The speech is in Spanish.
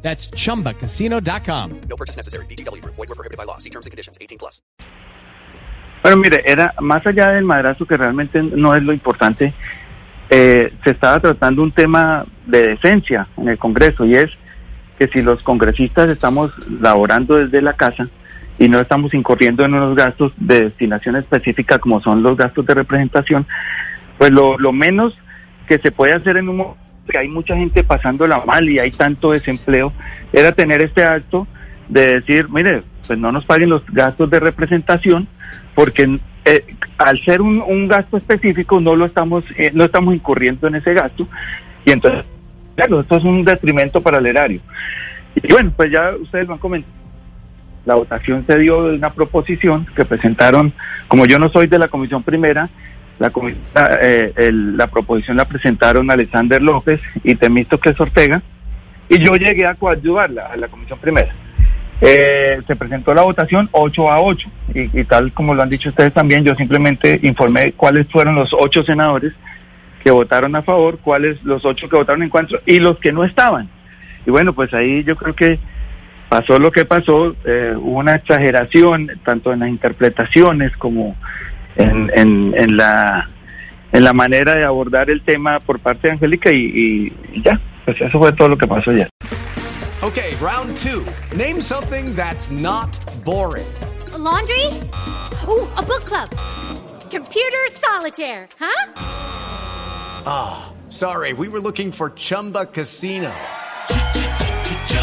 That's chumbacasino.com. No purchase necessary. BGW. Void were prohibited by law. See terms and conditions. 18 plus. Bueno, mire, era más allá del madrazo que realmente no es lo importante, eh, se estaba tratando un tema de decencia en el Congreso y es que si los congresistas estamos laborando desde la casa y no estamos incurriendo en unos gastos de destinación específica como son los gastos de representación, pues lo, lo menos que se puede hacer en un momento que hay mucha gente pasándola mal y hay tanto desempleo, era tener este acto de decir, mire, pues no nos paguen los gastos de representación, porque eh, al ser un, gasto específico no lo estamos, eh, no estamos incurriendo en ese gasto, y entonces, claro, esto es un detrimento para el erario. Y bueno, pues ya ustedes lo han comentado. La votación se dio de una proposición que presentaron, como yo no soy de la comisión primera, la, eh, el, la proposición la presentaron Alexander López y Temístocles Ortega, y yo llegué a coadyuvarla a la comisión primera. Eh, se presentó la votación 8 a 8, y, y, tal como lo han dicho ustedes también, yo simplemente informé cuáles fueron los ocho senadores que votaron a favor, cuáles los ocho que votaron en contra y los que no estaban. Y bueno, pues ahí yo creo que pasó lo que pasó, eh, hubo una exageración tanto en las interpretaciones como en, en, en, la, en la manera de abordar el tema por parte de Angélica y, y ya, pues eso fue todo lo que pasó ya. Okay, round two. Name something that's not boring. A laundry? Ooh, a book club. Computer solitaire, huh? Ah, oh, sorry, we were looking for Chumba Casino.